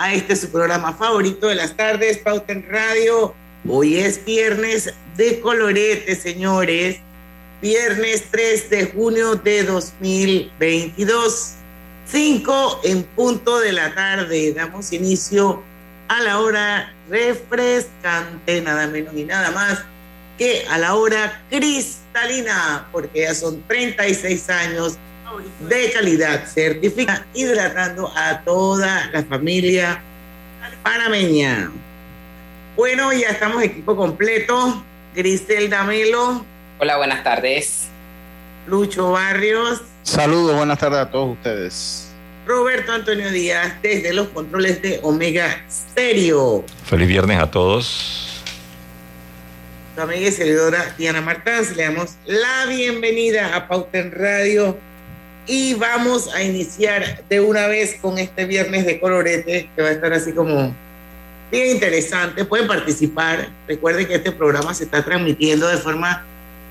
a este su programa favorito de las tardes, Pauta en Radio. Hoy es viernes de colorete, señores. Viernes 3 de junio de 2022. 5 en punto de la tarde. Damos inicio a la hora refrescante, nada menos y nada más que a la hora cristalina, porque ya son 36 años de calidad certificada, hidratando a toda la familia panameña. Bueno, ya estamos equipo completo. Grisel Damelo. Hola, buenas tardes. Lucho Barrios. Saludos, buenas tardes a todos ustedes. Roberto Antonio Díaz desde los controles de Omega Stereo. Feliz viernes a todos. Su amiga y servidora Diana Martínez, le damos la bienvenida a Pauta en Radio y vamos a iniciar de una vez con este viernes de colorete que va a estar así como bien interesante. Pueden participar. Recuerden que este programa se está transmitiendo de forma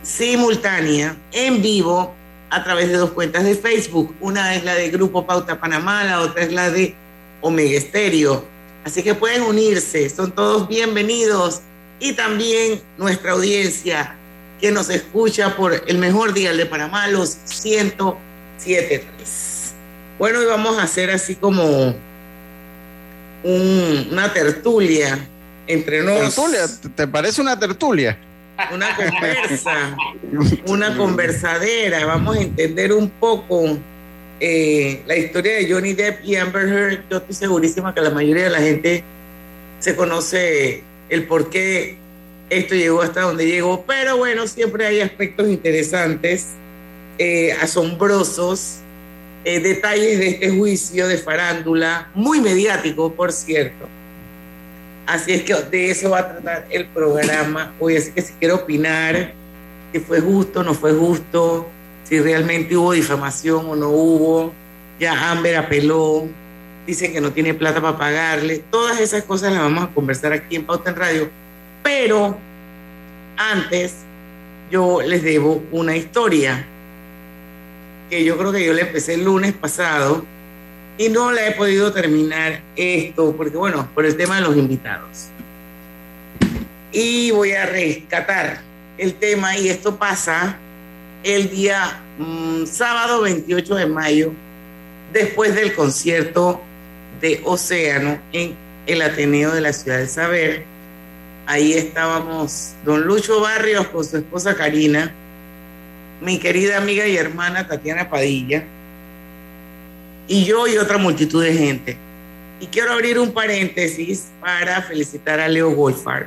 simultánea, en vivo, a través de dos cuentas de Facebook. Una es la de Grupo Pauta Panamá, la otra es la de Omega Estéreo. Así que pueden unirse, son todos bienvenidos. Y también nuestra audiencia que nos escucha por el mejor día de Panamá, los 107.3. Bueno, y vamos a hacer así como un, una tertulia entre nosotros. ¿Tertulia? ¿Te parece una tertulia? Una conversa, una conversadera. Vamos a entender un poco eh, la historia de Johnny Depp y Amber Heard. Yo estoy segurísima que la mayoría de la gente se conoce el por qué esto llegó hasta donde llegó, pero bueno, siempre hay aspectos interesantes, eh, asombrosos, eh, detalles de este juicio de farándula, muy mediático, por cierto. Así es que de eso va a tratar el programa hoy. Así que si quiero opinar, si fue justo no fue justo, si realmente hubo difamación o no hubo, ya Amber apeló, dicen que no tiene plata para pagarle, todas esas cosas las vamos a conversar aquí en Pauta en Radio. Pero antes, yo les debo una historia que yo creo que yo la empecé el lunes pasado y no la he podido terminar esto, porque bueno, por el tema de los invitados. Y voy a rescatar el tema y esto pasa el día mmm, sábado 28 de mayo, después del concierto de Océano en el Ateneo de la Ciudad del Saber. Ahí estábamos don Lucho Barrios con su esposa Karina, mi querida amiga y hermana Tatiana Padilla, y yo y otra multitud de gente. Y quiero abrir un paréntesis para felicitar a Leo Wolfard.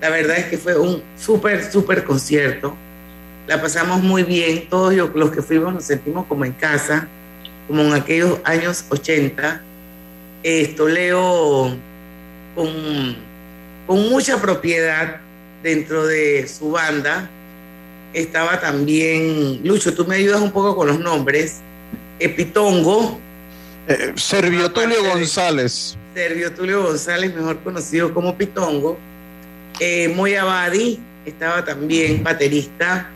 La verdad es que fue un súper, súper concierto. La pasamos muy bien. Todos los que fuimos nos sentimos como en casa, como en aquellos años 80. Esto, Leo con, con mucha propiedad dentro de su banda. Estaba también, Lucho, tú me ayudas un poco con los nombres. Epitongo. Eh, Servio Tulio González. Servio Tulio González, mejor conocido como Pitongo. Eh, Moya Badi estaba también baterista.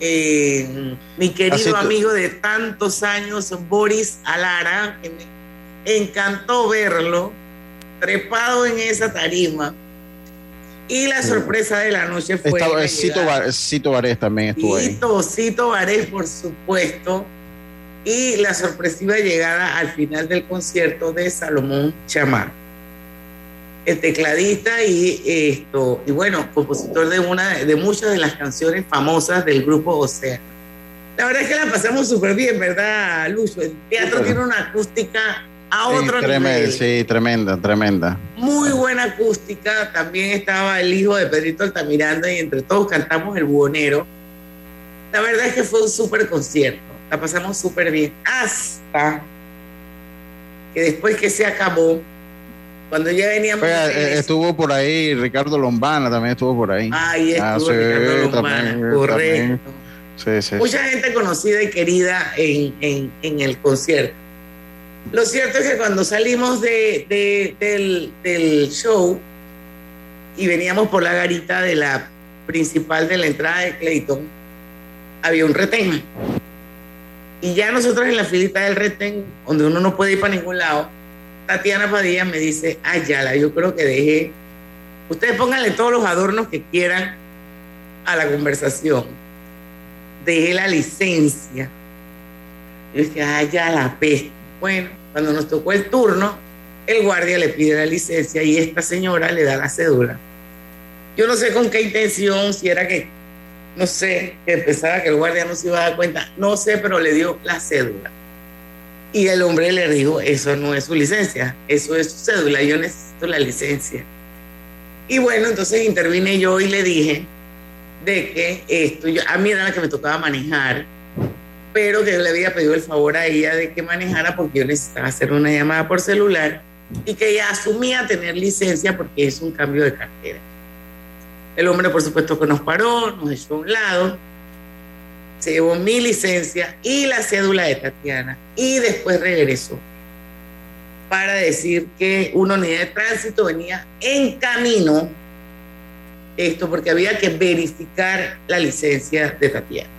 Eh, mi querido amigo de tantos años, Boris Alara, que me encantó verlo trepado en esa tarima. Y la sorpresa de la noche fue. Estaba, Cito, Bar, Cito Barés también estuvo Cito, ahí. Cito Barés, por supuesto y la sorpresiva llegada al final del concierto de Salomón Chamar, el tecladista y esto y bueno compositor de una de muchas de las canciones famosas del grupo Océano. La verdad es que la pasamos súper bien, ¿verdad, Lucho? El teatro tiene una acústica a otro sí, tremenda, nivel. Sí, tremenda, tremenda. Muy buena acústica. También estaba el hijo de Pedrito Altamiranda y entre todos cantamos el buhonero. La verdad es que fue un súper concierto la pasamos súper bien. Hasta que después que se acabó, cuando ya veníamos... Eh, estuvo por ahí Ricardo Lombana, también estuvo por ahí. Ahí estuvo Ah, sí, Ricardo Lombana, también, correcto. también. Sí, sí. Mucha gente conocida y querida en, en- en el concierto. Lo cierto es que cuando salimos de, de- del, del show y veníamos por la garita de la principal de la entrada de Clayton, había un retén. Y ya nosotros en la filita del retén, donde uno no puede ir para ningún lado, Tatiana Padilla me dice, ay, Yala, yo creo que dejé, ustedes pónganle todos los adornos que quieran a la conversación dejé la licencia. Yo dije, ay, ya la peste. Bueno, cuando nos tocó el turno, el guardia le pide la licencia y esta señora le da la cédula. Yo no sé con qué intención, si era que, no sé, que pensaba que el guardia no se iba a dar cuenta, no sé, pero le dio la cédula. Y el hombre le dijo, eso no es su licencia, eso es su cédula, yo necesito la licencia. Y bueno, entonces intervine yo y le dije, de que esto, yo- a mí era la que me tocaba manejar, pero que yo le había pedido el favor a ella de que manejara porque yo necesitaba hacer una llamada por celular y que ella asumía tener licencia porque es un cambio de cartera. El hombre, por supuesto, que nos paró, nos echó a un lado, se llevó mi licencia y la cédula de Tatiana y después regresó para decir que una unidad de tránsito venía en camino esto porque había que verificar la licencia de Tatiana.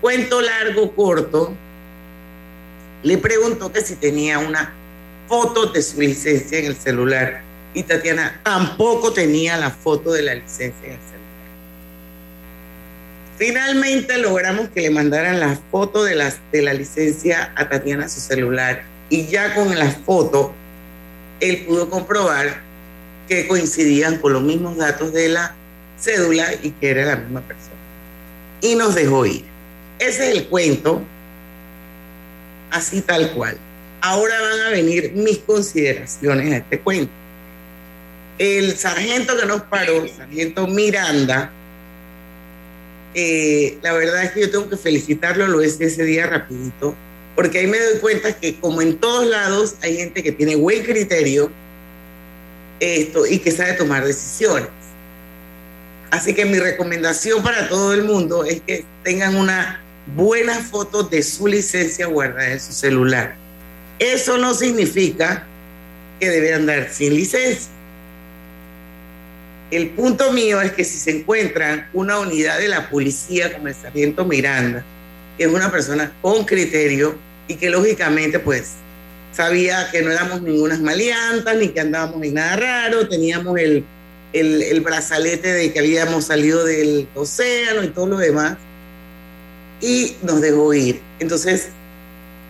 Cuento largo, corto, le preguntó que si tenía una foto de su licencia en el celular y Tatiana tampoco tenía la foto de la licencia en el celular. Finalmente logramos que le mandaran la foto de, las, de la licencia a Tatiana a su celular y ya con la foto él pudo comprobar que coincidían con los mismos datos de la cédula y que era la misma persona. Y nos dejó ir. Ese es el cuento, así tal cual. Ahora van a venir mis consideraciones a este cuento. El sargento que nos paró, sargento Miranda, eh, la verdad es que yo tengo que felicitarlo, lo es ese día rapidito, porque ahí me doy cuenta que como en todos lados hay gente que tiene buen criterio, esto y que sabe tomar decisiones. Así que mi recomendación para todo el mundo es que tengan una buena foto de su licencia guardada en su celular. Eso no significa que debe andar sin licencia. El punto mío es que si se encuentran una unidad de la policía como el sargento Miranda, que es una persona con criterio y que lógicamente pues sabía que no éramos ningunas maleantas, ni que andábamos en nada raro, teníamos el, el brazalete de que habíamos salido del océano y todo lo demás, y nos dejó ir. Entonces,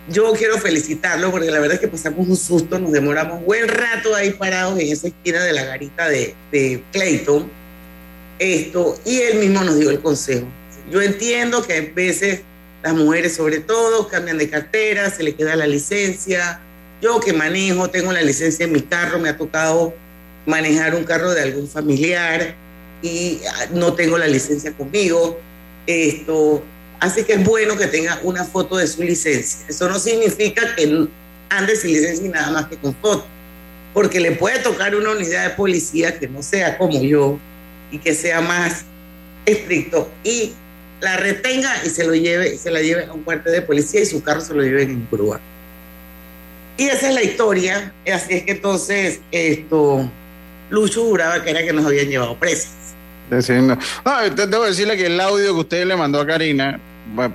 yo quiero felicitarlo porque la verdad es que pasamos un susto, nos demoramos buen rato ahí parados en esa esquina de la garita de, de Clayton, esto, y él mismo nos dio el consejo. Yo entiendo que a veces las mujeres sobre todo cambian de cartera, se le queda la licencia. Yo que manejo, tengo la licencia en mi carro, me ha tocado manejar un carro de algún familiar y ah, no tengo la licencia conmigo. Esto, así que es bueno que tenga una foto de su licencia. Eso no significa que ande sin licencia y nada más que con foto, porque le puede tocar una unidad de policía que no sea como yo y que sea más estricto y la retenga y se lo lleve, se la lleve a un cuartel de policía y su carro se lo lleven en grúa. Y esa es la historia. Así es que entonces esto Lucho juraba que era que nos habían llevado presos. Diciendo- No, te- debo decirle que el audio que usted le mandó a Karina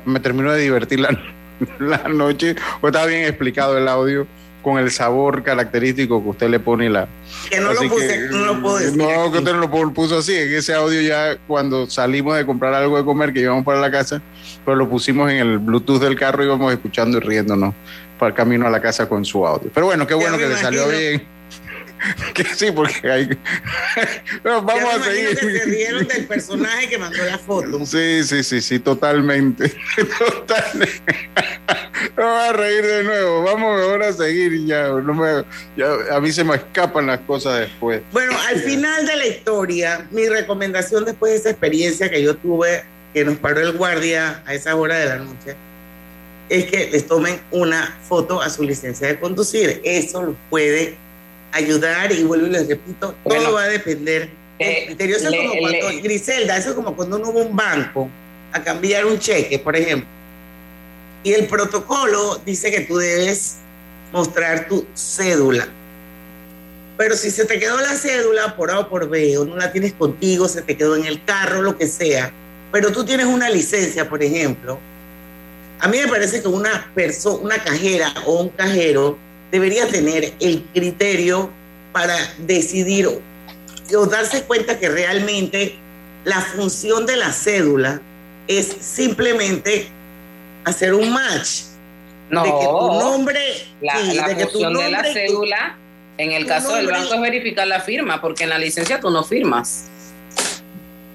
me- terminó de divertir la, la noche. O estaba bien explicado el audio con el sabor característico que usted le pone la. Que no Así lo puse, que, no lo puedo decir. No, que usted no lo pu- puso así. En ese audio ya cuando salimos de comprar algo de comer que íbamos para la casa, pero lo pusimos en el Bluetooth del carro y íbamos escuchando y riéndonos para el camino a la casa con su audio. Pero bueno, qué bueno que le salió imagino. bien. que sí, porque hay. Vamos a seguir. que se rieron del personaje que mandó la foto. Sí, sí, sí, sí, totalmente. totalmente. No voy a reír de nuevo. Vamos mejor a seguir ya, no me, ya. A mí se me escapan las cosas después. Bueno, al final de la historia, mi recomendación después de esa experiencia que yo tuve, que nos paró el guardia a esa hora de la noche, es que les tomen una foto a su licencia de conducir. Eso los puede ayudar y vuelvo y les repito, todo va a depender del criterio. Eso es como cuando, Griselda, eso es como cuando uno va a un banco a cambiar un cheque, por ejemplo. Y el protocolo dice que tú debes mostrar tu cédula. Pero si se te quedó la cédula por A o por B, o no la tienes contigo, se te quedó en el carro, lo que sea, pero tú tienes una licencia, por ejemplo, a mí me parece que una persona, una cajera o un cajero debería tener el criterio para decidir o darse cuenta que realmente la función de la cédula es simplemente hacer un match. No, de que tu nombre, la, sí, la de que tu función de la nombre cédula, en el caso del nombre- banco es verificar la firma, porque en la licencia tú no firmas.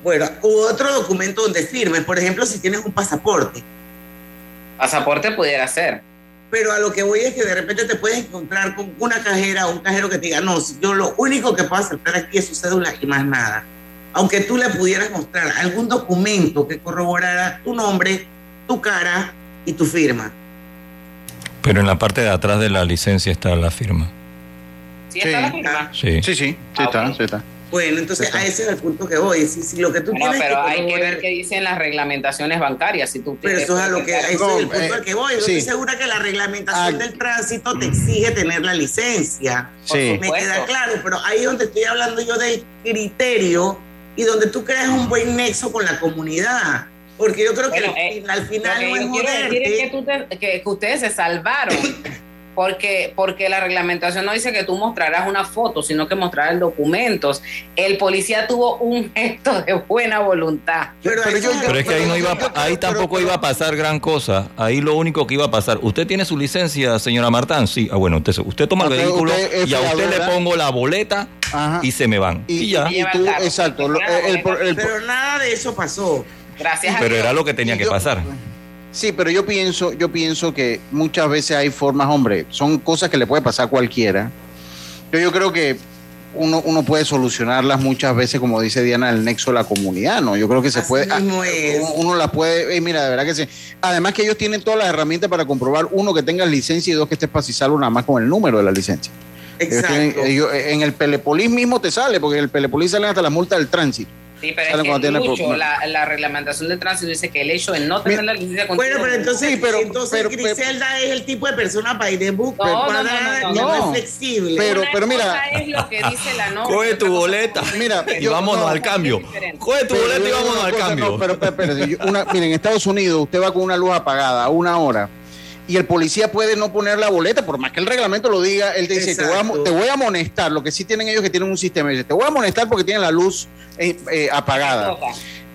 Bueno, u otro documento donde firmes, por ejemplo, si tienes un pasaporte. Pasaporte pudiera ser. Pero a lo que voy es que de repente te puedes encontrar con una cajera o un cajero que te diga, no, yo lo único que puedo aceptar aquí es su cédula y más nada. Aunque tú le pudieras mostrar algún documento que corroborara tu nombre, tu cara y tu firma. Pero en la parte de atrás de la licencia está la firma. ¿Sí está Sí. la firma? Sí. Sí, sí, sí Ah, está, sí está. Bueno, entonces a ese es el punto que voy. Si, si lo que tú No, tienes pero hay que ver qué dicen las reglamentaciones bancarias. Si tú Pero eso es a lo que, ese No, es el punto eh, al que voy. Yo sí. estoy segura que la reglamentación Ah. del tránsito te exige tener la licencia. Me queda claro, pero ahí es donde estoy hablando yo del criterio y donde tú creas un buen nexo con la comunidad. Porque yo creo que Bueno, al eh, final, al Lo final que no es yo quiero decir es que, te- que- que ustedes se salvaron. Porque, porque la reglamentación no dice que tú mostrarás una foto, sino que mostrarás documentos. El policía tuvo un gesto de buena voluntad. Pero, Pero eso yo- es- Pero es que ahí no iba, ahí tampoco iba a pasar gran cosa. Ahí lo único que iba a pasar. ¿Usted tiene su licencia, señora Martán? Sí. Ah, bueno, usted, usted toma el Usted- vehículo usted y a usted le pongo la boleta Ajá. y se me van. Y, ya. y tú, exacto. el- el- el- pero nada de eso pasó. Gracias a Pero Dios. era lo que tenía y que yo- pasar. Sí, pero yo pienso, yo pienso que muchas veces hay formas, hombre, son cosas que le puede pasar a cualquiera. Yo, yo creo que uno, uno puede solucionarlas muchas veces, como dice Diana, el nexo de la comunidad, ¿no? Yo creo que se Así puede. mismo ah, es. Uno, uno las puede. eh, mira, de verdad que sí. Además que ellos tienen todas las herramientas para comprobar, uno, que tengas licencia y dos, que estés pasizarlo nada más con el número de la licencia. Ellos Exacto. tienen- ellos- en el Pelepolis mismo te sale, porque en el Pelepolis salen hasta la multa del tránsito. Sí, pero es cuando que tiene Lucho, por- la, la reglamentación del tránsito dice que el hecho de no tener Mira, la licencia contigo Bueno, pero entonces, Sí, pero- entonces pero- pero- Griselda es el tipo de persona by the book, No, no, no, no, es flexible. Pero- Una mira- cosa es lo que dice la norma. Coge tu boleta. Mira, Y vámonos no, al cambio. Coge tu Pero boleta y vámonos al cambio. no, pero, pero, miren, en Estados Unidos usted va con una luz apagada a una hora y el policía puede no poner la boleta, por más que el reglamento lo diga, él te dice, te voy, a, te voy a amonestar, lo que sí tienen ellos que tienen un sistema, dice, te voy a amonestar porque tienen la luz eh, eh, apagada.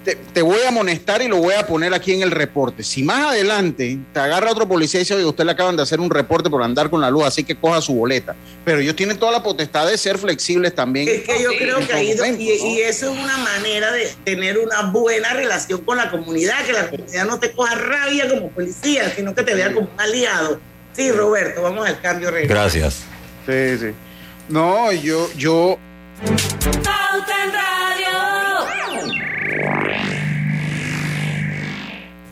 Te, te voy a amonestar y lo voy a poner aquí en el reporte. Si más adelante te agarra otro policía y dice, oye, usted le acaban de hacer un reporte por andar con la luz, así que coja su boleta. Pero ellos tienen toda la potestad de ser flexibles también. Es que yo Sí, creo que ahí, momentos, y, ¿no? y eso es una manera de tener una buena relación con la comunidad, que la comunidad no te coja rabia como policía, sino que te vea como un aliado. Sí, Roberto, vamos al cambio real. Gracias. Sí, sí. No, yo, yo,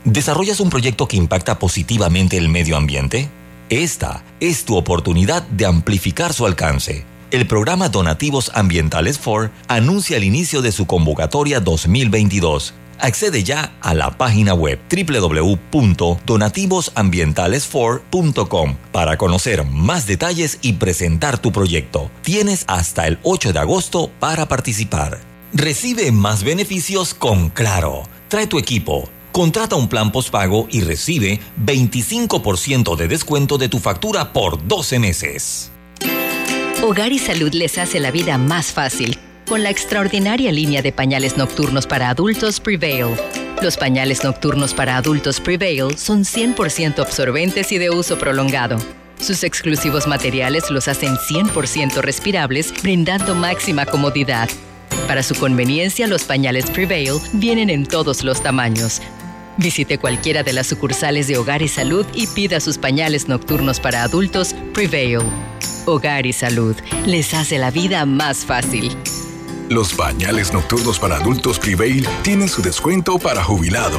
¿Desarrollas un proyecto que impacta positivamente el medio ambiente? Esta es tu oportunidad de amplificar su alcance. El programa Donativos Ambientales 4 anuncia el inicio de su convocatoria 2022. Accede ya a la página web www.donativosambientales4.com para conocer más detalles y presentar tu proyecto. Tienes hasta el 8 de agosto para participar. Recibe más beneficios con Claro. Trae tu equipo. Contrata un plan postpago y recibe 25% de descuento de tu factura por 12 meses. Hogar y Salud les hace la vida más fácil con la extraordinaria línea de pañales nocturnos para adultos Prevail. Los pañales nocturnos para adultos Prevail son 100% absorbentes y de uso prolongado. Sus exclusivos materiales los hacen 100% respirables, brindando máxima comodidad. Para su conveniencia, los pañales Prevail vienen en todos los tamaños. Visite cualquiera de las sucursales de Hogar y Salud y pida sus pañales nocturnos para adultos Prevail. Hogar y Salud les hace la vida más fácil. Los bañales nocturnos para adultos Prevail tienen su descuento para jubilado.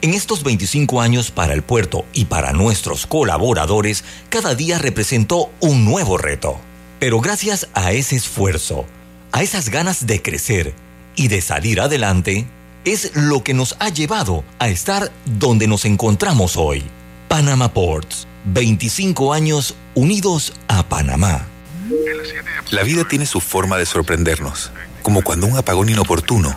En estos 25 años para el puerto y para nuestros colaboradores, cada día representó un nuevo reto. Pero gracias a ese esfuerzo, a esas ganas de crecer y de salir adelante, es lo que nos ha llevado a estar donde nos encontramos hoy. Panama Ports, 25 años unidos a Panamá. La vida tiene su forma de sorprendernos, como cuando un apagón inoportuno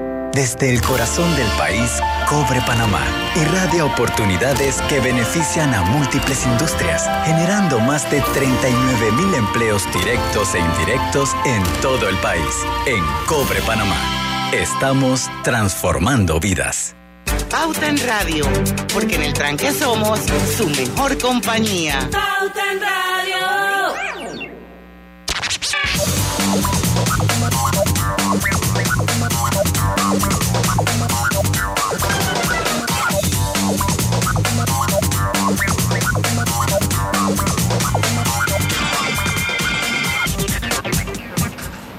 Desde el corazón del país, Cobre Panamá irradia oportunidades que benefician a múltiples industrias, generando más de 39 mil empleos directos e indirectos en todo el país. En Cobre Panamá, estamos transformando vidas. Pauta en Radio, porque en el tranque somos su mejor compañía. Pauta en Radio.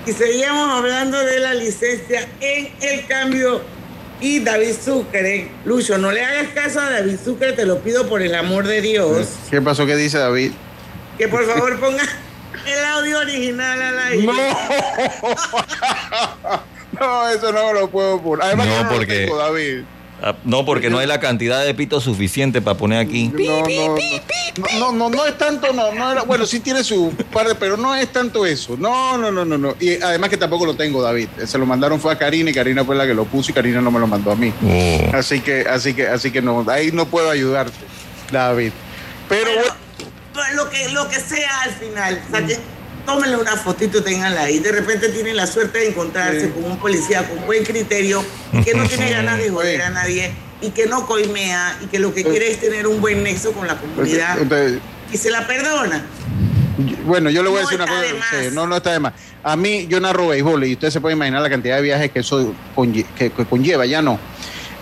Y seguíamos hablando de la licencia en el cambio y David Sucre. Lucho, no le hagas caso a David Sucre, te lo pido por el amor de Dios. ¿Qué pasó? ¿Qué dice David? Que por favor ponga el audio original al aire. No. No, eso no lo puedo poner. Además, No, que yo lo porque- tengo, David. Ah, No, porque no hay la cantidad de pitos suficiente para poner aquí. No, no, no, no, no, no es tanto, no, no era, bueno, sí tiene su parte, pero no es tanto eso. No, no, no, no, no. Y además que tampoco lo tengo, David. Se lo mandaron fue a Karina y Karina fue la que lo puso y Karina no me lo mandó a mí. Oh. Así que, así que, así que no, ahí no puedo ayudarte, David. Pero Bueno, pues, lo que, lo que sea al final, tómenle una fotito y tenganla ahí. De repente tienen la suerte de encontrarse con un policía con buen criterio, que no tiene ganas de joder a nadie y que no coimea y que lo que quiere es tener un buen nexo con la comunidad Entonces, y se la perdona. Bueno, yo le voy a decir una cosa. de no, no está de más. A mí, yo narro béisbol y usted se puede imaginar la cantidad de viajes que eso conlle- que, que conlleva, ya no.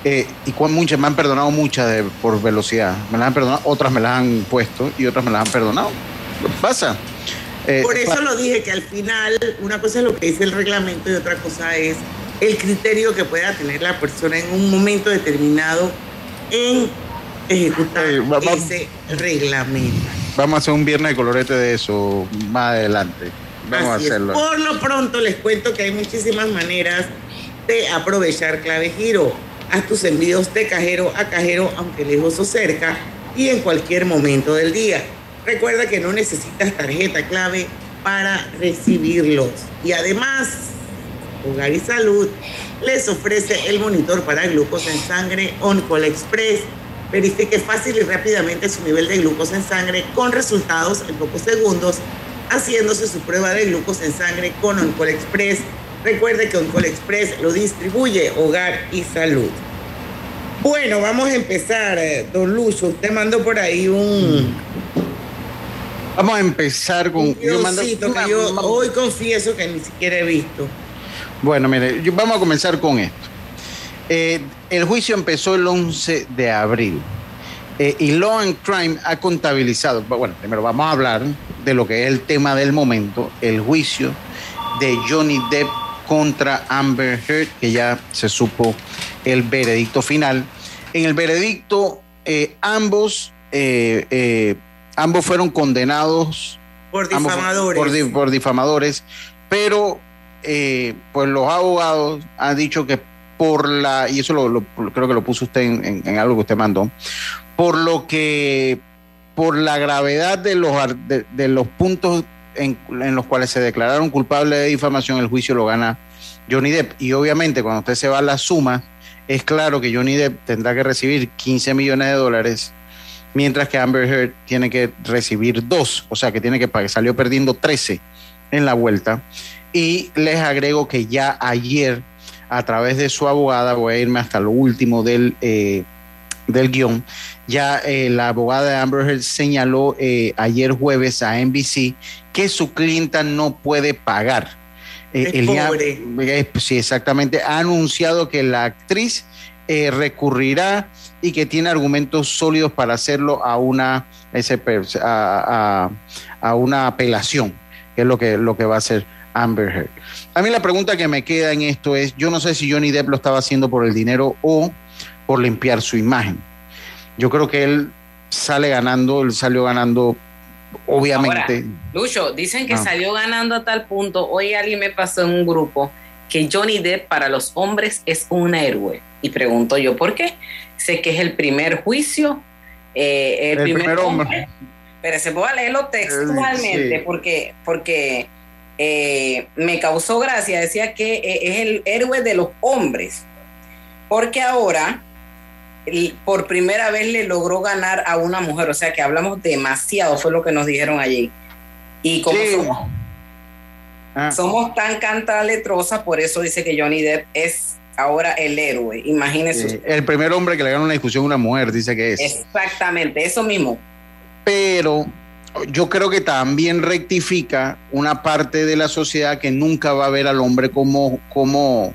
Eh, y cuán muchas me han perdonado muchas de- por velocidad. Me las han perdonado, otras me las han puesto y otras me las han perdonado. Pasa. Eh, Por eso lo dije, que al final una cosa es lo que dice el reglamento y otra cosa es el criterio que pueda tener la persona en un momento determinado en ejecutar Eh, va- va- ese reglamento. Vamos a hacer un viernes de colorete de eso más adelante. Vamos Así a es. hacerlo. Por lo pronto les cuento que hay muchísimas maneras de aprovechar clave giro. Haz tus envíos de cajero a cajero, aunque lejos o cerca, y en cualquier momento del día. Recuerda que no necesitas tarjeta clave para recibirlos. Y además, Hogar y Salud les ofrece el monitor para glucosa en sangre OnCall Express. Verifique fácil y rápidamente su nivel de glucosa en sangre con resultados en pocos segundos, haciéndose su prueba de glucosa en sangre con OnCall Express Recuerde que Oncol Express lo distribuye Hogar y Salud. Bueno, vamos a empezar, eh, don Lucho. Usted mandó por ahí un, Vamos a empezar con. yo mando- guioncito que yo hoy confieso que ni siquiera he visto. Bueno, mire, yo- vamos a comenzar con esto. Eh, el juicio empezó el 11 de abril eh, y Law and Crime ha contabilizado, bueno, primero vamos a hablar de lo que es el tema del momento, el juicio de Johnny Depp contra Amber Heard, que ya se supo el veredicto final. En el veredicto, eh, ambos, eh, eh, ambos fueron condenados Por Ambos difamadores. Por, di- por difamadores, pero eh, pues los abogados han dicho que por la, y eso lo, lo- creo que lo puso usted en, en- en algo que usted mandó, por lo que, por la gravedad de los, de, de los puntos en, en los cuales se declararon culpables de difamación, el juicio lo gana Johnny Depp. Y obviamente cuando usted se va a la suma, es claro que Johnny Depp tendrá que recibir 15 millones de dólares mientras que Amber Heard tiene que recibir dos, o sea que tiene que pagar, salió perdiendo 13 en la vuelta. Y les agrego que ya ayer, a través de su abogada, voy a irme hasta lo último del, eh, del guion, ya eh, la abogada de Amber Heard señaló eh, ayer jueves a NBC que su clienta no puede pagar. Eh, Es el pobre. eh, sí, exactamente. Ha anunciado que la actriz recurrirá y que tiene argumentos sólidos para hacerlo a una, a, a- a una apelación, que es lo que, lo que va a hacer Amber Heard. A mí la pregunta que me queda en esto es, yo no sé si Johnny Depp lo estaba haciendo por el dinero o por limpiar su imagen. Yo creo que él sale ganando, él salió ganando, obviamente. Lucho, dicen que Ah. salió ganando a tal punto. Hoy alguien me pasó en un grupo que Johnny Depp para los hombres es un héroe. Y pregunto yo, ¿por qué? Sé que es el primer juicio, eh, el, El primer, primer hombre. hombre. Pero se puede leerlo textualmente sí. porque, porque eh, me causó gracia. Decía que eh, es el héroe de los hombres. Porque ahora, por primera vez le logró ganar a una mujer. O sea que hablamos demasiado, fue lo que nos dijeron allí. Y como Sí. somos, Ah. somos tan cantaletrosas, por eso dice que Johnny Depp es ahora el héroe. Imagínese Eh, el primer hombre que le gana una discusión a una mujer, dice que es. Exactamente, eso mismo. pero yo creo que también rectifica una parte de la sociedad que nunca va a ver al hombre como, como,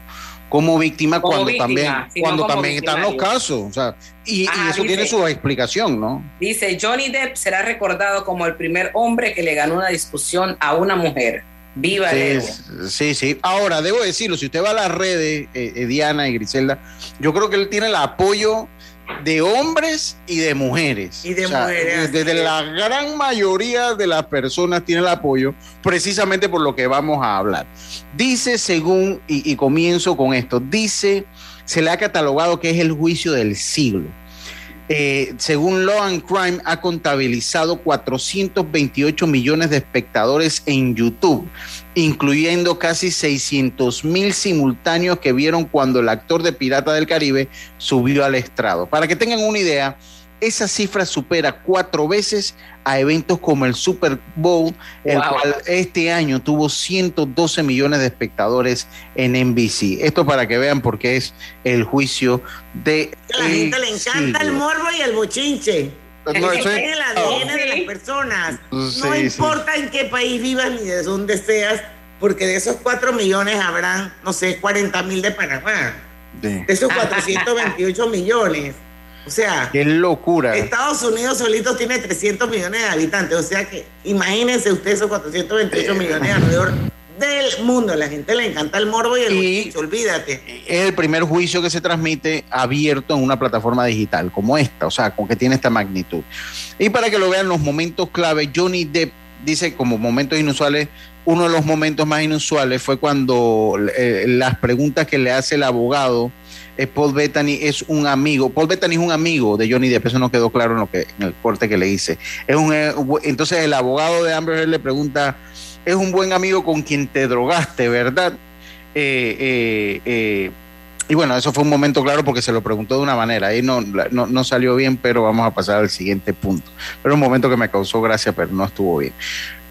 como víctima Como cuando víctima, también, cuando también están los casos. O sea, y, y Ajá, eso dice- tiene su explicación, ¿no? Dice, Johnny Depp será recordado como el primer hombre que le ganó una discusión a una mujer. Viva. Sí, sí, sí. Ahora, debo decirlo, si usted va a las redes, eh, eh, Diana y Griselda, yo creo que él tiene el apoyo de hombres y de mujeres. Y de mujeres, Desde la gran mayoría de las personas tiene el apoyo, precisamente por lo que vamos a hablar. Dice, según, y, y comienzo con esto, dice, se le ha catalogado que es el juicio del siglo. Eh, según Law and Crime, ha contabilizado 428 millones de espectadores en YouTube, incluyendo casi 600 mil simultáneos que vieron cuando el actor de Pirata del Caribe subió al estrado. Para que tengan una idea, esa cifra supera cuatro veces a eventos como el Super Bowl, el Wow. cual este año tuvo 112 millones de espectadores en NBC. Esto para que vean por qué es el juicio de... A la gente le encanta el morbo y el bochinche. No, eso es- en el ADN de las personas. Sí, no sí. importa en qué país vivas ni de dónde seas, porque de esos 4 millones habrán, no sé, 40 mil de Panamá. De esos 428 millones. O sea, Qué locura. Estados Unidos solito tiene 300 millones de habitantes. O sea que imagínense ustedes esos 428 millones alrededor del mundo. A la gente le encanta el morbo y el bochinche, olvídate. es el primer juicio que se transmite abierto en una plataforma digital como esta, o sea, con que tiene esta magnitud. Y para que lo vean los momentos clave, Johnny Depp dice como momentos inusuales, uno de los momentos más inusuales fue cuando eh, las preguntas que le hace el abogado, eh, Paul Bettany es un amigo, Paul Bettany es un amigo de Johnny Depp, eso no quedó claro en, lo que, en el corte que le hice. Es un, eh, entonces el abogado de Amber le pregunta, es un buen amigo con quien te drogaste, ¿verdad? Eh, y bueno, eso fue un momento claro porque se lo preguntó de una manera. Ahí no, no, no salió bien, pero vamos a pasar al siguiente punto. Pero un momento que me causó gracia, pero no estuvo bien.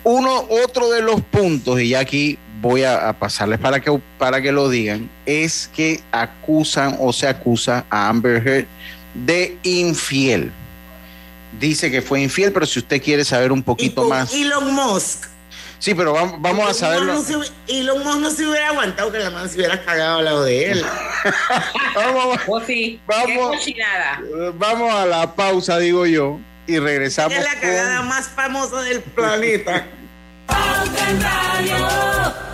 Uno, otro de los puntos, y ya aquí voy a, a pasarles para que, para que lo digan, es que acusan o se acusa a Amber Heard de infiel. Dice que fue infiel, pero si usted quiere saber un poquito más. Elon Musk. Sí, pero vamos, vamos a Elon saberlo. Musk no se- Elon Musk no se hubiera aguantado que la mano se hubiera cagado al lado de él. vamos, Oh, sí. Vamos. Vamos a la pausa, digo yo, y regresamos. Es la con- cagada más famosa del planeta.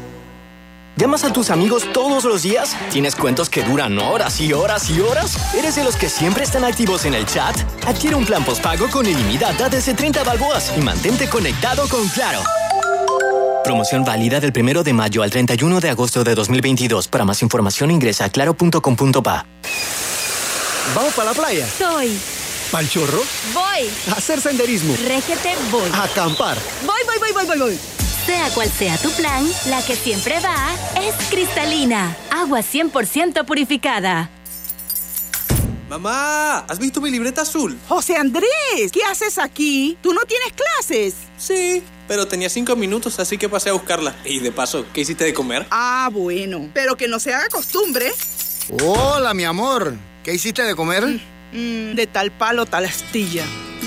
¿Llamas a tus amigos todos los días? ¿Tienes cuentos que duran horas y horas y horas? ¿Eres de los que siempre están activos en el chat? Adquiere un plan postpago con ilimitada desde 30 balboas y mantente conectado con Claro. Promoción válida del 1 de mayo al 31 de agosto de 2022. Para más información ingresa a claro.com.pa. ¿Vamos para la playa? Soy. ¿Pal chorro? Voy. ¿A hacer senderismo? Régete, voy. ¿A acampar? Voy, voy, voy, voy, voy, voy. Sea cual sea tu plan, la que siempre va es cristalina. Agua 100% purificada. Mamá, ¿has visto mi libreta azul? José Andrés, ¿qué haces aquí? ¿Tú no tienes clases? Sí, pero tenía cinco minutos, así que pasé a buscarla. Y de paso, ¿qué hiciste de comer? Ah, bueno, pero que no se haga costumbre. Hola, mi amor. ¿Qué hiciste de comer? Mm, de tal palo, tal astilla.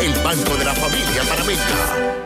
el banco de la familia panameña.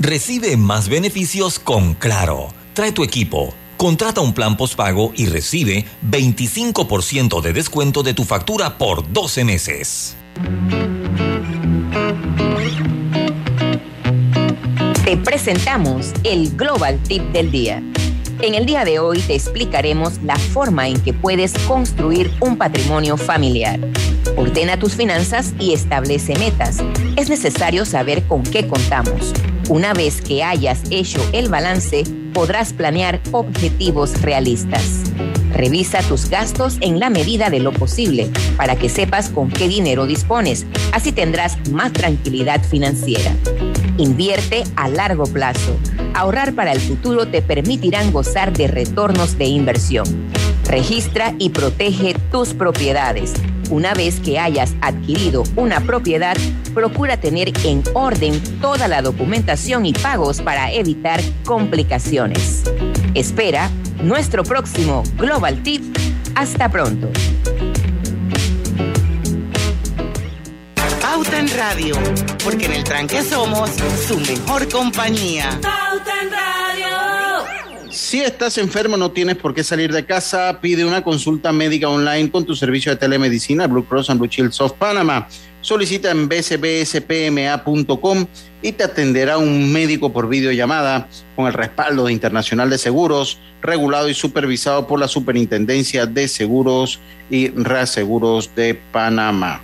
Recibe más beneficios con Claro. Trae tu equipo. Contrata un plan postpago y recibe 25% de descuento de tu factura por 12 meses. Te presentamos el Global Tip del Día. En el día de hoy te explicaremos la forma en que puedes construir un patrimonio familiar. Ordena tus finanzas y establece metas. Es necesario saber con qué contamos. Una vez que hayas hecho el balance, podrás planear objetivos realistas. Revisa tus gastos en la medida de lo posible para que sepas con qué dinero dispones. Así tendrás más tranquilidad financiera. Invierte a largo plazo. Ahorrar para el futuro te permitirán gozar de retornos de inversión. Registra y protege tus propiedades. Una vez que hayas adquirido una propiedad, procura tener en orden toda la documentación y pagos para evitar complicaciones. Espera nuestro próximo Global Tip. Hasta pronto. Pauta en Radio, porque en el tranque somos su mejor compañía. Pauta en Radio. Si estás enfermo, no tienes por qué salir de casa. Pide una consulta médica online con tu servicio de telemedicina Blue Cross and Blue Shield of Panama. Solicita en bcbspma.com y te atenderá un médico por videollamada con el respaldo de Internacional de Seguros, regulado y supervisado por la Superintendencia de Seguros y Reaseguros de Panamá.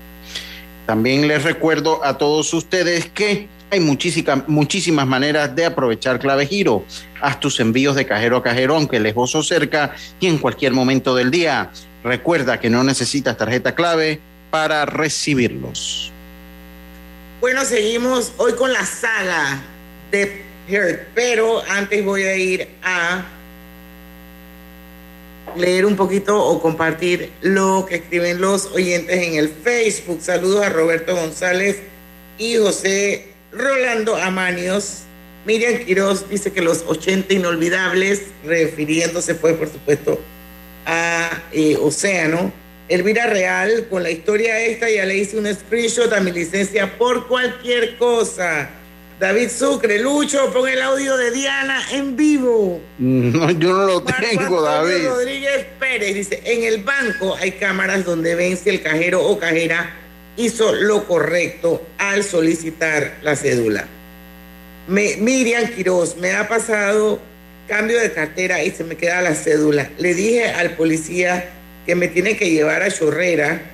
También les recuerdo a todos ustedes que Hay muchísimas maneras de aprovechar Clave Giro. Haz tus envíos de cajero a cajero, aunque lejos o cerca, y en cualquier momento del día. Recuerda que no necesitas tarjeta clave para recibirlos. Bueno, seguimos hoy con la saga de Heart, pero antes voy a ir a leer un poquito o compartir lo que escriben los oyentes en el Facebook. Saludos a Roberto González y José Rolando Amanios. Miriam Quiroz dice que los 80 inolvidables, refiriéndose pues por supuesto a eh, Océano. Elvira Real, con la historia esta ya le hice un screenshot a mi licencia por cualquier cosa. David Sucre, Lucho, pon el audio de Diana en vivo. No, yo no lo Marco tengo, Antonio David. Rodríguez Pérez dice, en el banco hay cámaras donde ven si el cajero o cajera hizo lo correcto al solicitar la cédula. Me- Miriam Quiroz, me ha pasado cambio de cartera y se me queda la cédula. Le dije al policía que me tiene que llevar a Chorrera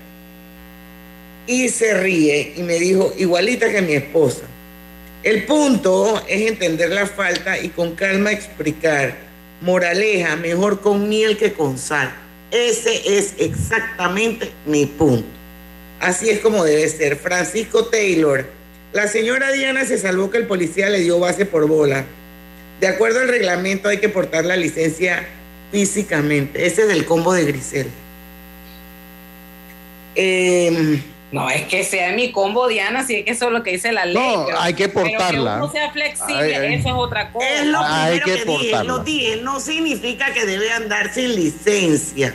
y se ríe y me dijo, igualita que mi esposa. El punto es entender la falta y con calma explicar. Moraleja, mejor con miel que con sal. Ese es exactamente mi punto. Así es como debe ser. Francisco Taylor. La señora Diana se salvó que el policía le dio base por bola. De acuerdo al reglamento hay que portar la licencia físicamente. Ese es el combo de Grisel. Eh, No es que sea mi combo, Diana, si es que eso es lo que dice la ley. No, pero- hay que pero portarla. que uno sea flexible, Ay, ay. eso es otra cosa. Es lo Hay primero que que, dije, lo dije, no significa que debe andar sin licencia.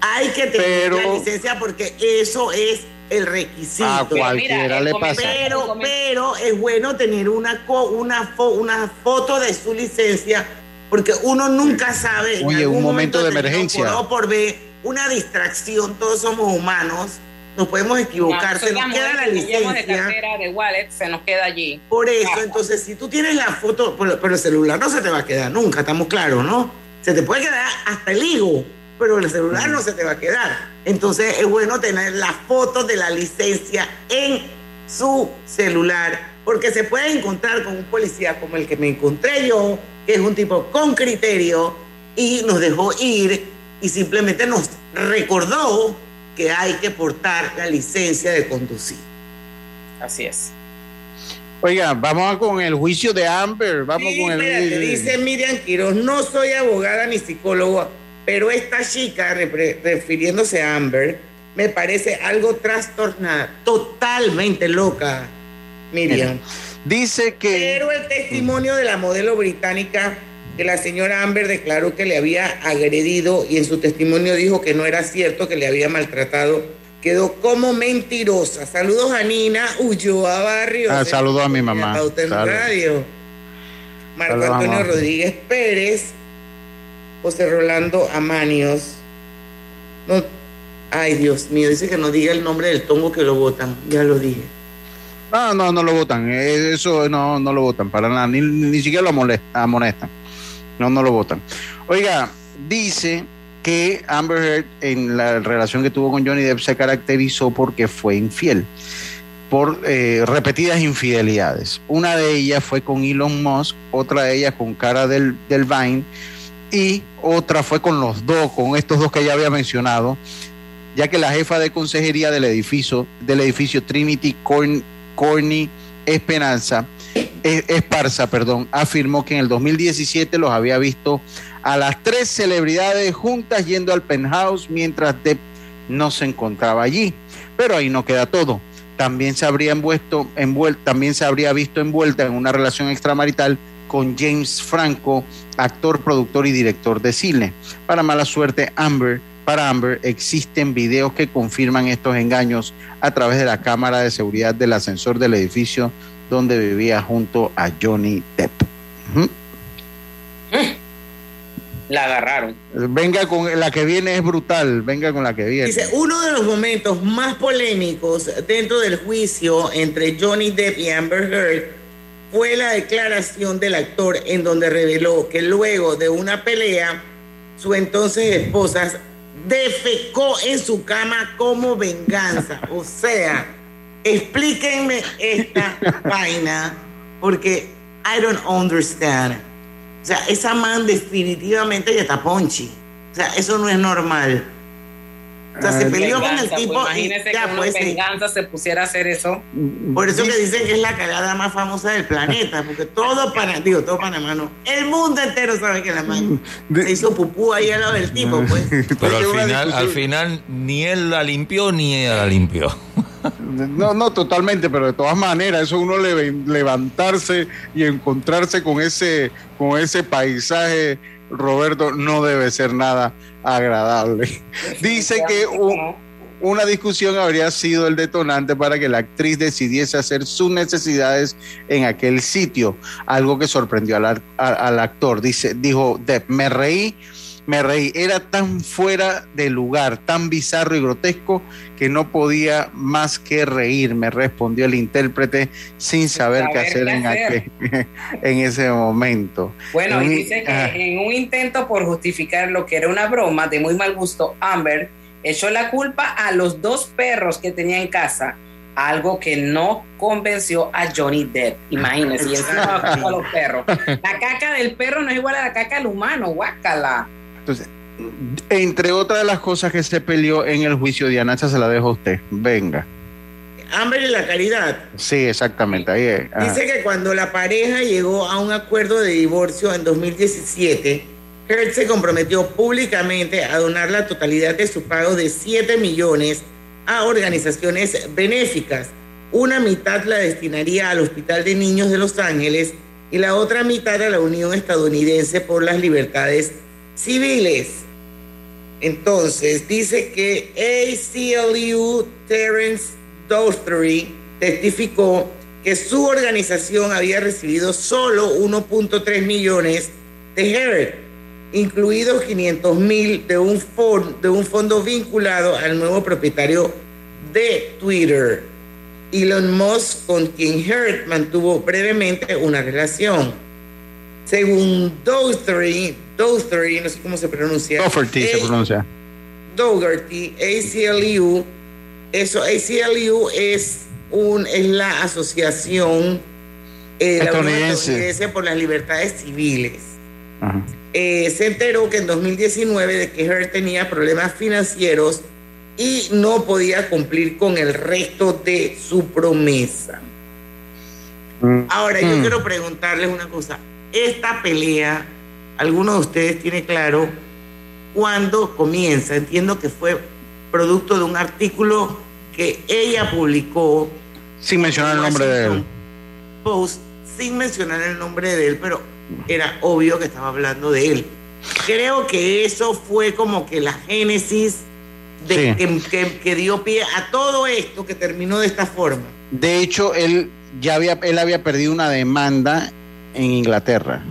Hay que tener Pero- la licencia porque eso es el requisito. A cualquiera le pasa. Pero, pero es bueno tener una, co- una, fo- una foto de su licencia porque uno nunca sabe. en Oye, algún un momento de emergencia. Por A o por B, una distracción, todos somos humanos, nos podemos equivocar, se nos queda la de licencia. cartera, de wallet, se nos queda allí. Por eso, entonces, si tú tienes la foto, pero, pero el celular no se te va a quedar nunca, estamos claros, ¿no? Se te puede quedar hasta el higo, pero el celular no se te va a quedar. Entonces, es bueno tener la foto de la licencia en su celular, porque se puede encontrar con un policía como el que me encontré yo, que es un tipo con criterio, y nos dejó ir y simplemente nos recordó que hay que portar la licencia de conducir. Así es. Oiga, vamos con el juicio de Amber. Vamos Sí, con el. espérate, dice Miriam Quiroz, no soy abogada ni psicóloga, pero esta chica, refiriéndose a Amber, me parece algo trastornada, totalmente loca, Miriam. Dice que. Pero el testimonio de la modelo británica que la señora Amber declaró que le había agredido y en su testimonio dijo que no era cierto que le había maltratado, quedó como mentirosa. Saludos a Nina Ulloa Barrios. Ah, saludos a mi mamá. Saludos. Radio. Marco Antonio mamá. Rodríguez Pérez, José Rolando Amanios. No, ay, Dios mío, dice que no diga el nombre del tongo que lo votan. Ya lo dije. No, no, no lo votan. Eh, Eso no, no lo votan para nada. Ni, ni siquiera lo amonestan. No, no lo votan. Oiga, dice que Amber Heard en la relación que tuvo con Johnny Depp se caracterizó porque fue infiel por eh, repetidas infidelidades. Una de ellas fue con Elon Musk, otra de ellas con Cara del, del Vine y otra fue con los dos, con estos dos que ya había mencionado, ya que la jefa de consejería del edificio, del edificio Trinity Corn- Corny Esperanza, eh, Esparza, perdón, afirmó que en el 2017 los había visto a las tres celebridades juntas yendo al penthouse mientras Depp no se encontraba allí. Pero ahí no queda todo. También se habría envuelto, envuel- también se habría visto envuelta en una relación extramarital con James Franco, actor, productor y director de cine. Para mala suerte, Amber, para Amber existen videos que confirman estos engaños a través de la cámara de seguridad del ascensor del edificio donde vivía junto a Johnny Depp. Ujú. La agarraron. Venga con la que viene es brutal, venga con la que viene. Dice, uno de los momentos más polémicos dentro del juicio entre Johnny Depp y Amber Heard fue la declaración del actor en donde reveló que luego de una pelea, su entonces esposa defecó en su cama como venganza. O sea, explíquenme esta vaina porque I don't understand. O sea, esa man definitivamente ya está ponchi. O sea, eso no es normal. O sea, se peleó con el Venganza, tipo. pues, y imagínese ya, que uno pues, sí. venganza se pusiera a hacer eso. Por eso que dicen que es la cagada más famosa del planeta, porque todo Panamá, digo, todo Panamá no, el mundo entero sabe que la man se hizo pupú ahí al lado del tipo, pues. Pero al final, al final ni él la limpió ni ella la limpió. No, no, totalmente, pero de todas maneras, eso uno le, levantarse y encontrarse con ese, con ese paisaje, Roberto, no debe ser nada agradable. Dice que una discusión habría sido el detonante para que la actriz decidiese hacer sus necesidades en aquel sitio, algo que sorprendió al, ar- a- al actor. Dice, dijo Depp, me reí, me reí, era tan fuera de lugar, tan bizarro y grotesco que no podía más que reírme, respondió el intérprete sin saber qué hacer qué en, hacer. aquel- en ese momento. Bueno, y dice que ah. en un intento por justificar lo que era una broma de muy mal gusto, Amber echó la culpa a los dos perros que tenía en casa, algo que no convenció a Johnny Depp. Imagínense, y encima a los perros. La caca del perro no es igual a la caca del humano, guácala. Entonces, entre otras de las cosas que se peleó en el juicio, Diana, esa se la dejo a usted. Venga. Amber y la caridad. Sí, exactamente. Ahí es. Dice que cuando la pareja llegó a un acuerdo de divorcio en 2017, Heard se comprometió públicamente a donar la totalidad de su pago de 7 millones a organizaciones benéficas. Una mitad la destinaría al Hospital de Niños de Los Ángeles y la otra mitad a la Unión Estadounidense por las Libertades Civiles. Entonces, dice que ACLU Terence Doughty testificó que su organización había recibido solo 1.3 millones de Heard, incluidos 500 mil de, un fon- de un fondo vinculado al nuevo propietario de Twitter, Elon Musk, con quien Heard mantuvo brevemente una relación. Según Doughty, Doughty, no sé cómo se pronuncia. Dougherty se pronuncia. Dougherty, ACLU, eso, ACLU es, un, es la asociación eh, Estadounidense. Por las Libertades Civiles. Ajá. Eh, se enteró que en 2019 de que Heard tenía problemas financieros y no podía cumplir con el resto de su promesa. Ahora, yo Mm. quiero preguntarles una cosa. Esta pelea, ¿alguno de ustedes tiene claro cuándo comienza? Entiendo que fue producto de un artículo que ella publicó Sin mencionar el nombre de él. post sin mencionar el nombre de él, pero era obvio que estaba hablando de él. Creo que eso fue como que la génesis de Sí. que, que- que dio pie a todo esto que terminó de esta forma. De hecho, él ya había, él había perdido una demanda en Inglaterra.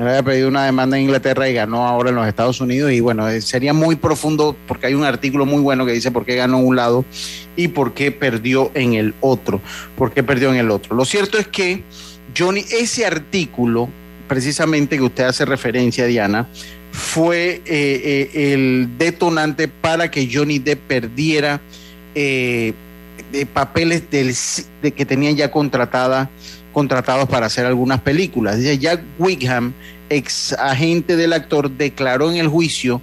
Él había perdido una demanda en Inglaterra y ganó ahora en los Estados Unidos. Y bueno, eh, sería muy profundo porque hay un artículo muy bueno que dice por qué ganó un lado y por qué perdió en el otro. ¿Por qué perdió en el otro? Lo cierto es que Johnny, ese artículo, precisamente que usted hace referencia, Diana, fue eh, eh, el detonante para que Johnny Depp perdiera de papeles del, que tenían ya contratada, contratados para hacer algunas películas. Dice Jack Wigham, ex agente del actor, declaró en el juicio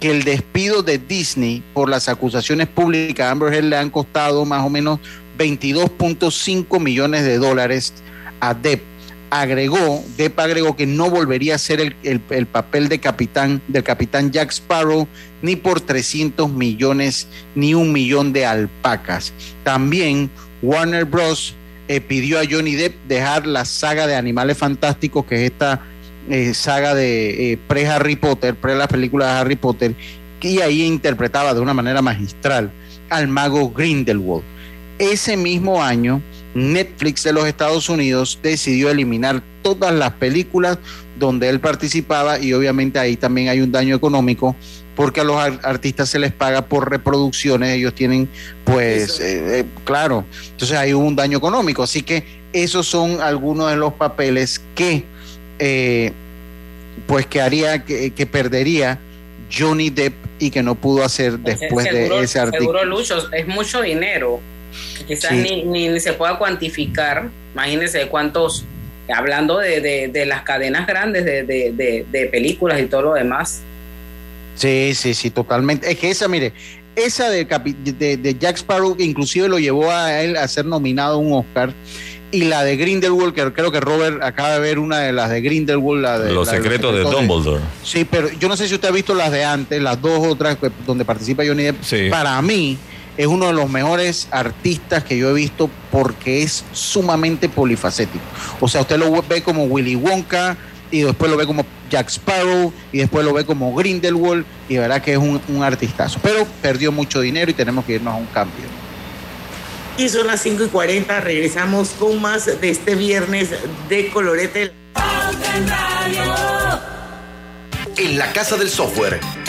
que el despido de Disney por las acusaciones públicas a Amber Heard le han costado más o menos 22.5 millones de dólares a Depp. Agregó, Depp agregó que no volvería a ser el, el- el papel de capitán, del capitán Jack Sparrow ni por 300 millones ni un millón de alpacas. También Warner Bros. Eh, pidió a Johnny Depp dejar la saga de Animales Fantásticos, que es esta eh, saga de eh, pre-Harry Potter, pre las películas de Harry Potter, y ahí interpretaba de una manera magistral al mago Grindelwald. Ese mismo año, Netflix de los Estados Unidos decidió eliminar todas las películas donde él participaba y obviamente ahí también hay un daño económico porque a los ar- artistas se les paga por reproducciones, ellos tienen pues, eh, eh, claro, entonces hay un daño económico, así que esos son algunos de los papeles que eh, pues que haría que, que perdería Johnny Depp y que no pudo hacer después seguro, de ese artículo. Seguro, Lucho, es mucho dinero. que Quizás Sí. ni, ni, ni se pueda cuantificar. Imagínense cuántos hablando de, de- de las cadenas grandes de, de- de- de películas y todo lo demás. Sí, sí, sí, totalmente. Es que esa, mire, esa de, de, de Jack Sparrow, que inclusive lo llevó a él a ser nominado a un Oscar, y la de Grindelwald, que creo que Robert acaba de ver una de las de Grindelwald, la de... Los la de secretos de secretos Dumbledore. Sí, pero yo no sé si usted ha visto las de antes, las dos otras donde participa Johnny Depp. Sí. Para mí es uno de los mejores artistas que yo he visto porque es sumamente polifacético. O sea, usted lo ve como Willy Wonka y después lo ve como Jack Sparrow y después lo ve como Grindelwald y de verdad que es un, un artistazo. Pero perdió mucho dinero y tenemos que irnos a un cambio. Y son las 5 y 40, regresamos con más de este viernes de Colorete. En la Casa del Software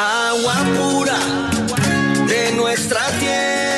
Agua pura de nuestra tierra.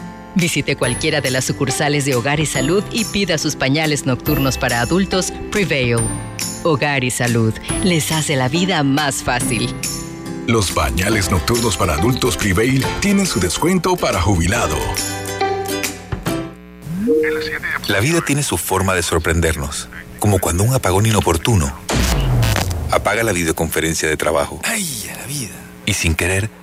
Visite cualquiera de las sucursales de Hogar y Salud y pida sus pañales nocturnos para adultos Prevail. Hogar y Salud les hace la vida más fácil. Los pañales nocturnos para adultos Prevail tienen su descuento para jubilado. La vida tiene su forma de sorprendernos, como cuando un apagón inoportuno apaga la videoconferencia de trabajo. ¡Ay, a la vida! Y sin querer,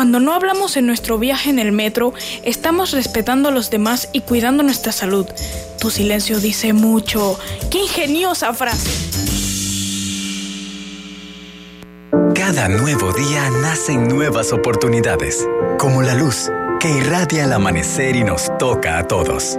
Cuando no hablamos en nuestro viaje en el metro, estamos respetando a los demás y cuidando nuestra salud. Tu silencio dice mucho. ¡Qué ingeniosa frase! Cada nuevo día nacen nuevas oportunidades, como la luz que irradia al amanecer y nos toca a todos.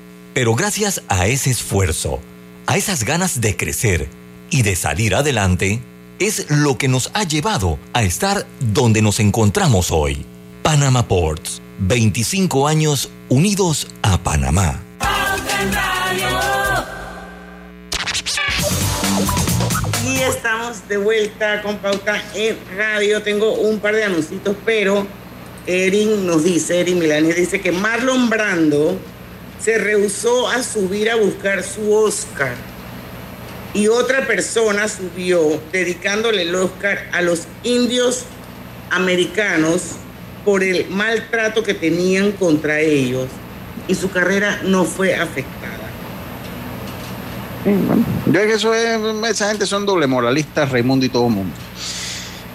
Pero gracias a ese esfuerzo, a esas ganas de crecer y de salir adelante, es lo que nos ha llevado a estar donde nos encontramos hoy. Panama Ports, 25 años unidos a Panamá. Y estamos de vuelta con Pauta en Radio. Tengo un par de anuncios, pero Erin nos dice, Erin Milanes dice que Marlon Brando se rehusó a subir a buscar su Oscar. y otra persona subió dedicándole el Oscar a los indios americanos por el maltrato que tenían contra ellos y su carrera no fue afectada. Yo es que eso es, esa gente son doble moralistas, Raimundo y todo el mundo.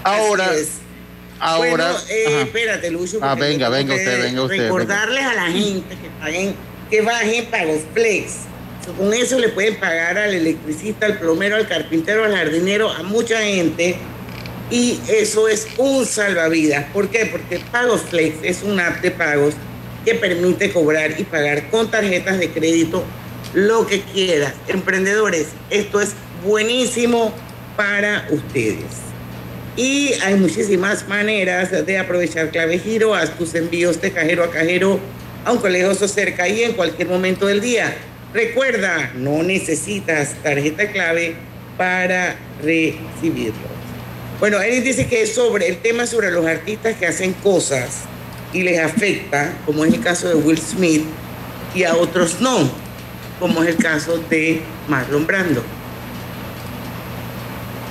Ahora, ahora, Bueno, eh, espérate, Lucho. Ah, venga, venga usted, venga usted, Recordarles a la gente que paguen, que bajen pagos flex. So, Con eso le pueden pagar al electricista, al plomero, al carpintero, al jardinero, a mucha gente. Y eso es un salvavidas. ¿Por qué? Porque Pagos Flex es un app de pagos que permite cobrar y pagar con tarjetas de crédito lo que quieras. Emprendedores, esto es buenísimo para ustedes. Y hay muchísimas maneras de aprovechar clave giro, haz tus envíos de cajero a cajero a un colegioso cerca y en cualquier momento del día. Recuerda, no necesitas tarjeta clave para recibirlo. Bueno, Eric dice que es sobre el tema sobre los artistas que hacen cosas y les afecta, como es el caso de Will Smith, y a otros no, como es el caso de Marlon Brando.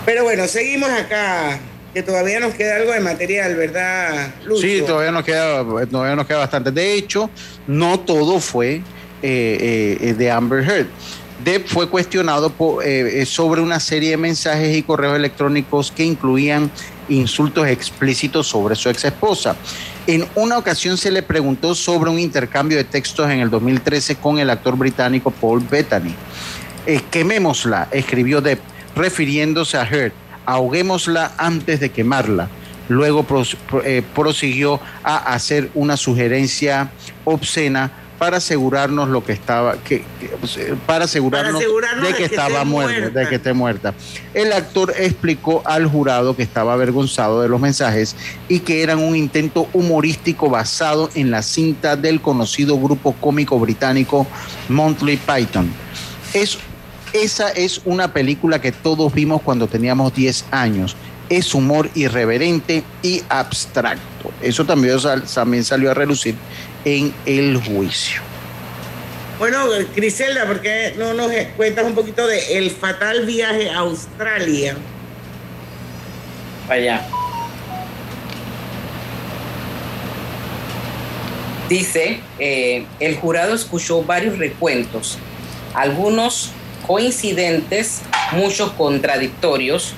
Pero bueno, seguimos acá, que todavía nos queda algo de material, ¿verdad, Lucho? Sí, todavía nos queda, todavía nos queda bastante. De hecho, no todo fue eh, eh, de Amber Heard. Depp fue cuestionado eh, sobre una serie de mensajes y correos electrónicos que incluían insultos explícitos sobre su ex esposa. En una ocasión se le preguntó sobre un intercambio de textos en el 2013 con el actor británico Paul Bettany. Quemémosla, escribió Depp, refiriéndose a Heard. Ahoguémosla antes de quemarla. Luego pros- eh, prosiguió a hacer una sugerencia obscena para asegurarnos lo que estaba que, que- para asegurarnos, de de que estaba muerta, muerta. de que esté muerta. El actor explicó al jurado que estaba avergonzado de los mensajes y que eran un intento humorístico basado en la cinta del conocido grupo cómico británico Monthly Python. Es, esa es una película que todos vimos cuando teníamos 10 años. Es humor irreverente y abstracto. Eso también, sal- también salió a relucir en el juicio. Bueno, Griselda, ¿por qué no nos cuentas un poquito de el fatal viaje a Australia? Vaya. Dice, eh, el jurado escuchó varios recuentos, algunos coincidentes, muchos contradictorios,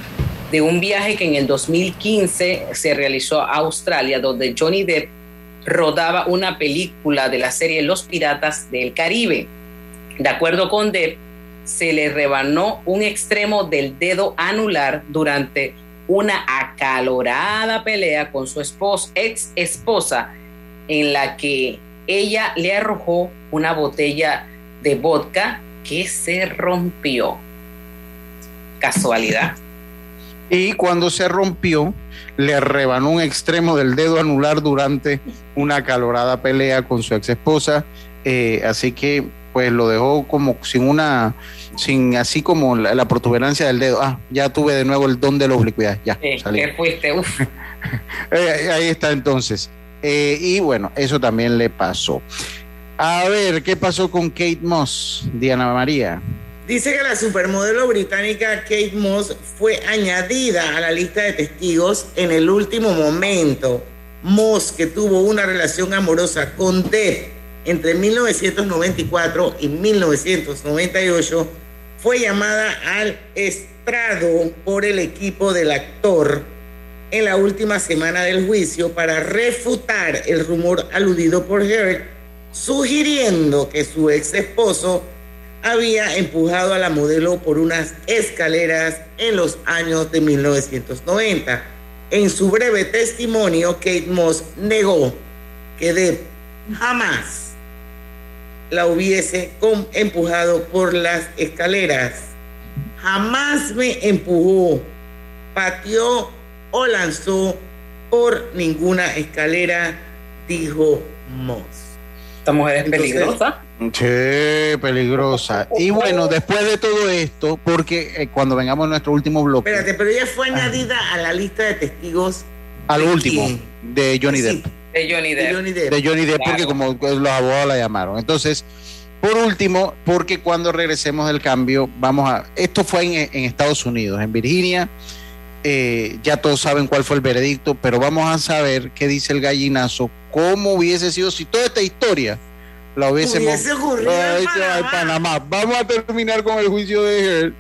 de un viaje que en el 2015 se realizó a Australia, donde Johnny Depp rodaba una película de la serie Los Piratas del Caribe. De acuerdo con Depp, se le rebanó un extremo del dedo anular durante una acalorada pelea con su ex esposa, en la que ella le arrojó una botella de vodka que se rompió. Casualidad. Y cuando se rompió, le rebanó un extremo del dedo anular durante una acalorada pelea con su ex esposa. así que, pues lo dejó como sin una, sin así como la, la protuberancia del dedo. Ah, ya tuve de nuevo el don de la oblicuidad. Ya, Eh, salí. que fuiste, uf. Eh, ahí está entonces. Eh, y bueno, eso también le pasó. A ver, ¿qué pasó con Kate Moss, Diana María? Dice que la supermodelo británica Kate Moss fue añadida a la lista de testigos en el último momento. Moss, que tuvo una relación amorosa con Depp entre 1994 y 1998, fue llamada al estrado por el equipo del actor en la última semana del juicio para refutar el rumor aludido por Heard, sugiriendo que su ex esposo había empujado a la modelo por unas escaleras en los años de 1990. En su breve testimonio, Kate Moss negó que jamás la hubiese empujado por las escaleras. Jamás me empujó, pateó o lanzó por ninguna escalera, dijo Moss. Esta mujer es peligrosa. Sí, peligrosa. Y bueno, después de todo esto, porque eh, cuando vengamos a nuestro último bloque, Espérate, pero ella fue añadida a la lista de testigos al ¿de último, quién? de Johnny Sí. Depp. De Johnny Depp. de Johnny Depp. De Johnny Depp, porque como los abogados la llamaron. Entonces, Por último, porque cuando regresemos del cambio, vamos a. Esto fue en, en Estados Unidos, en Virginia. Eh, ya todos saben cuál fue el veredicto, pero vamos a saber qué dice el gallinazo, cómo hubiese sido si toda esta historia la hubiésemos Hubiese ocurrido en Panamá. Panamá. Vamos a terminar con el juicio de Heard,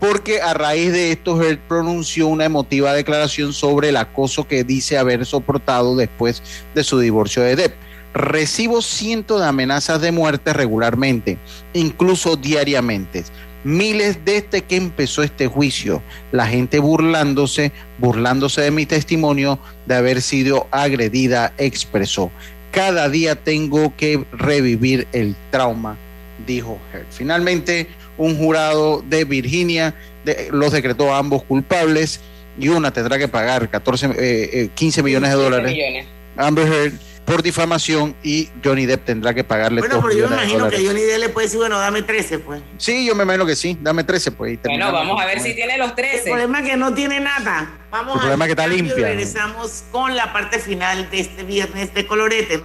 porque a raíz de esto Heard pronunció una emotiva declaración sobre el acoso que dice haber soportado después de su divorcio de Depp. Recibo cientos de amenazas de muerte regularmente, incluso diariamente. Miles desde que empezó este juicio, la gente burlándose, burlándose de mi testimonio de haber sido agredida, expresó. Cada día tengo que revivir el trauma, dijo Heard. Finalmente, un jurado de Virginia de- los decretó a ambos culpables y una tendrá que pagar 14, eh, eh, 15 millones de dólares. millones. Amber Heard por difamación y Johnny Depp tendrá que pagarle Bueno, pero yo me imagino que. Johnny Depp le puede decir, bueno, dame 13, pues. Sí, yo me imagino que sí. Dame 13, pues. y Bueno, vamos a ver si tiene los El 13. problema es que no tiene nada. Vamos El problema al es que está cambio y limpia. Regresamos con la parte final de este viernes de colorete.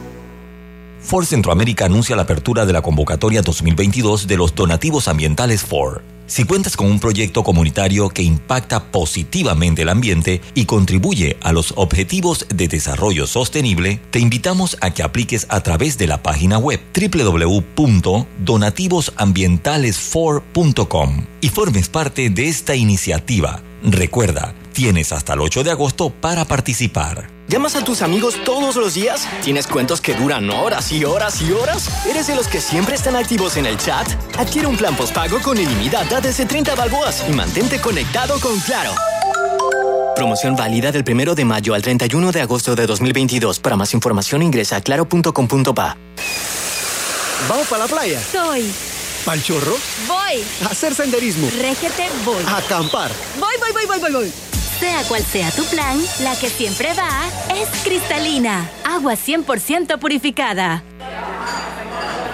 Ford Centroamérica anuncia la apertura de la convocatoria 2022 de los donativos ambientales Ford. Si cuentas con un proyecto comunitario que impacta positivamente el ambiente y contribuye a los objetivos de desarrollo sostenible, te invitamos a que apliques a través de la página web www.donativosambientalesfor.com y formes parte de esta iniciativa. Recuerda, tienes hasta el 8 de agosto para participar. ¿Llamas a tus amigos todos los días? ¿Tienes cuentos que duran horas y horas y horas? ¿Eres de los que siempre están activos en el chat? Adquiere un plan postpago con ilimitada desde 30 balboas y mantente conectado con Claro. Promoción válida del 1 de mayo al 31 de agosto de 2022. Para más información ingresa a claro.com.pa. ¿Vamos para la playa? Soy. ¿Pal chorro? Voy. ¿A hacer senderismo? Régete, voy. ¿A acampar? Voy, voy, voy, voy, voy, voy. Sea cual sea tu plan, la que siempre va es cristalina. Agua 100% purificada.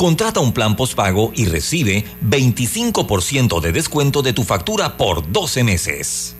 Contrata un plan postpago y recibe 25% de descuento de tu factura por 12 meses.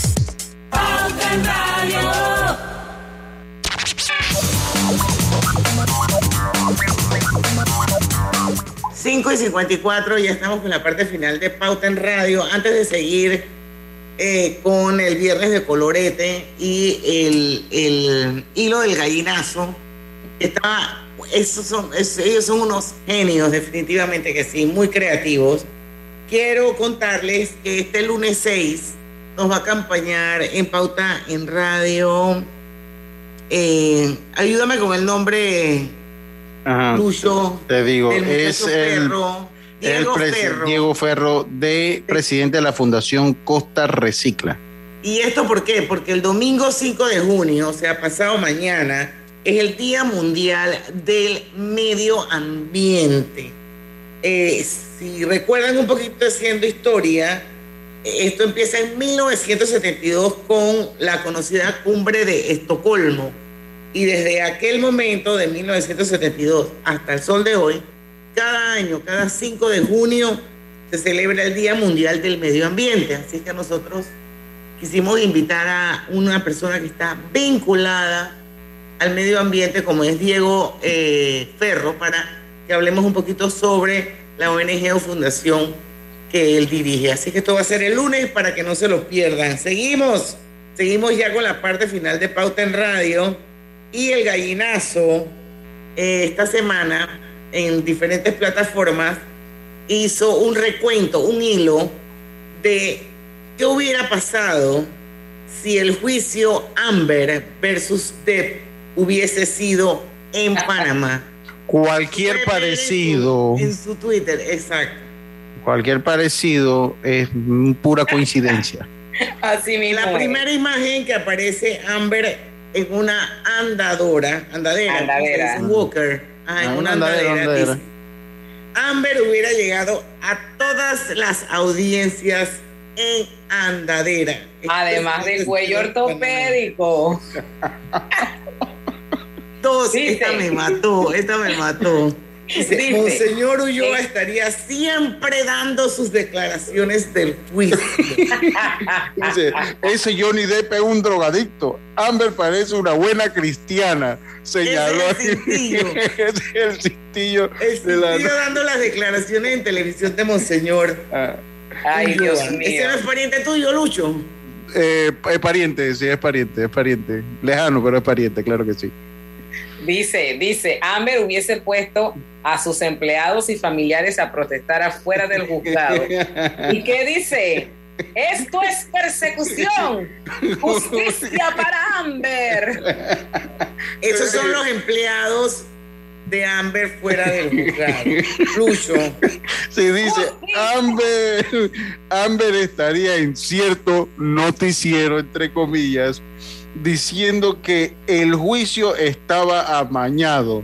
Pauta en Radio. Cinco y 54, ya estamos con la parte final de Pauta en Radio. Antes de seguir eh, con el viernes de colorete y el, el hilo del gallinazo, está, esos son, es- ellos son unos genios, definitivamente que sí, muy creativos. Quiero contarles que este lunes 6 nos va a acompañar en Pauta en Radio. eh, ayúdame con el nombre, Ajá. Lucho. Te digo, es el, Ferro, el Diego presi- Ferro. Diego Ferro, de presidente de la Fundación Costa Recicla. ¿Y esto por qué? Porque el domingo 5 de junio, o sea, pasado mañana, es el Día Mundial del Medio Ambiente. Eh, si recuerdan un poquito haciendo historia, esto empieza en 1972 con la conocida cumbre de Estocolmo. Y desde aquel momento, de 1972 hasta el sol de hoy, cada año, cada 5 de junio, se celebra el Día Mundial del Medio Ambiente. Así que nosotros quisimos invitar a una persona que está vinculada al medio ambiente, como es Diego eh, Ferro, para que hablemos un poquito sobre la ONG o fundación que él dirige. Así que esto va a ser el lunes para que no se lo pierdan. Seguimos, seguimos ya con la parte final de Pauta en Radio y el gallinazo eh, esta semana en diferentes plataformas hizo un recuento, un hilo de qué hubiera pasado si el juicio Amber versus Depp hubiese sido en Panamá. Cualquier parecido, En su Twitter, exacto. Cualquier parecido es pura coincidencia. Así mismo. La es. primera imagen que aparece Amber en una andadora, andadera, Andadera. dice, Walker, ah, en Ah, una andadera, andadera, andadera. dice, Amber hubiera llegado a todas las audiencias en andadera. Además del cuello ortopédico. Dos, esta me mató, esta me mató. Dice, Dice. Monseñor Ulloa Eh. estaría siempre dando sus declaraciones del juicio. Dice, ese Johnny Depp es un drogadicto. Amber parece una buena cristiana. Señaló. Es el cintillo. Es el cintillo. El de la- dando las declaraciones en televisión de Monseñor. Ah, Ay, Ulloa. Dios mío. ¿Ese no es pariente tuyo, Lucho? eh, es pariente, sí, es pariente, es pariente. Lejano, pero es pariente, claro que sí. Dice, dice, Amber hubiese puesto a sus empleados y familiares a protestar afuera del juzgado. ¿Y qué dice? Esto es persecución. Justicia para Amber. Esos son los empleados de Amber fuera del juzgado. Lucho. Sí, dice, Amber, Amber estaría en cierto noticiero, entre comillas, diciendo que el juicio estaba amañado.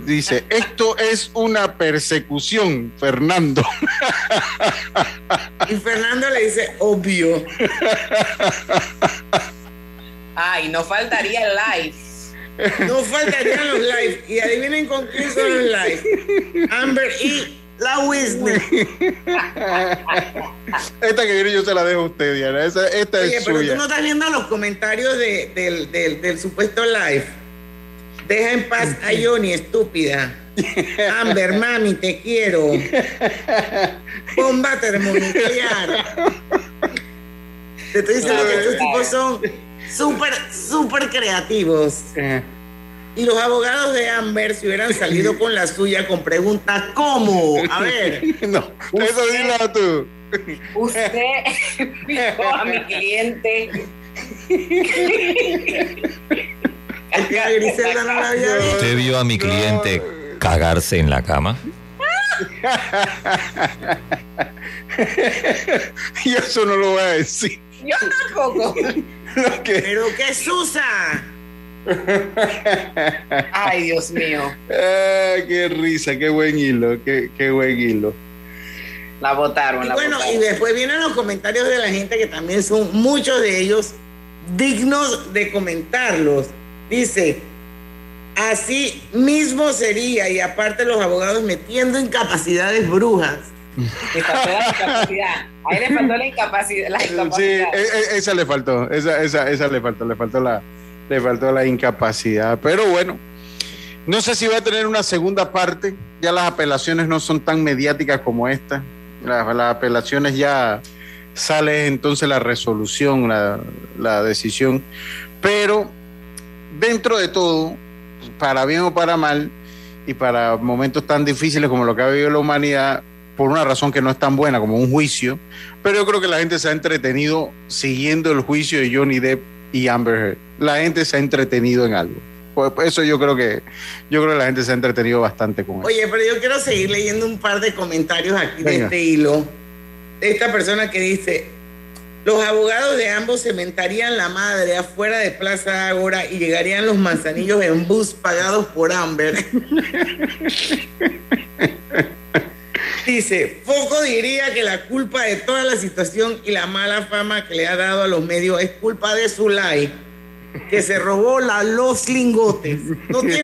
Dice, esto es una persecución, Fernando. Y Fernando le dice, obvio. Ay, no faltaría el live. No faltarían los live. Y adivinen con son los live. Amber y la Whitney. Esta que viene yo se la dejo a usted, Diana. Esa- esta Oye, es pero suya. tú no estás viendo los comentarios de- del, del- del supuesto live. Deja en paz a Johnny, estúpida. Amber, mami, te quiero. Bomba termonuclear. Te estoy diciendo que estos tipos son súper, súper creativos. Y los abogados de Amber se hubieran salido con la suya con preguntas ¿cómo? A ver. No, eso dilo tú. Usted dijo a mi cliente. que a Griselda no la había visto. ¿Usted vio a mi cliente cagarse en la cama? Y eso no lo voy a decir. Yo tampoco. Pero qué susa. Ay, Dios mío. Ah, qué risa, qué buen hilo, qué, qué buen hilo. La votaron, Y la bueno, votaron. y después vienen los comentarios de la gente que también son muchos de ellos dignos de comentarlos. Dice, así mismo sería, y aparte los abogados metiendo incapacidades brujas. Le faltó la incapacidad. Ahí le faltó la incapacidad. La Sí, incapacidad. e- e- esa le faltó, esa, esa, esa le faltó, le faltó la, le faltó la incapacidad. Pero bueno, no sé si va a tener una segunda parte. Ya las apelaciones no son tan mediáticas como esta. Las, apelaciones ya sale entonces la resolución, la, la decisión. Pero dentro de todo, para bien o para mal, y para momentos tan difíciles como lo que ha vivido la humanidad, por una razón que no es tan buena como un juicio, pero yo creo que la gente se ha entretenido siguiendo el juicio de Johnny Depp y Amber Heard. La gente se ha entretenido en algo. Por por eso yo creo que yo creo que la gente se ha entretenido bastante con eso. Oye, pero yo quiero seguir leyendo un par de comentarios aquí de Venga. este hilo. De esta persona que dice, Los abogados de ambos cementarían la madre afuera de Plaza Ágora y llegarían los manzanillos en bus pagados por Amber. Dice, poco diría que la culpa de toda la situación y la mala fama que le ha dado a los medios es culpa de Zulay, que se robó la, los lingotes. No tiene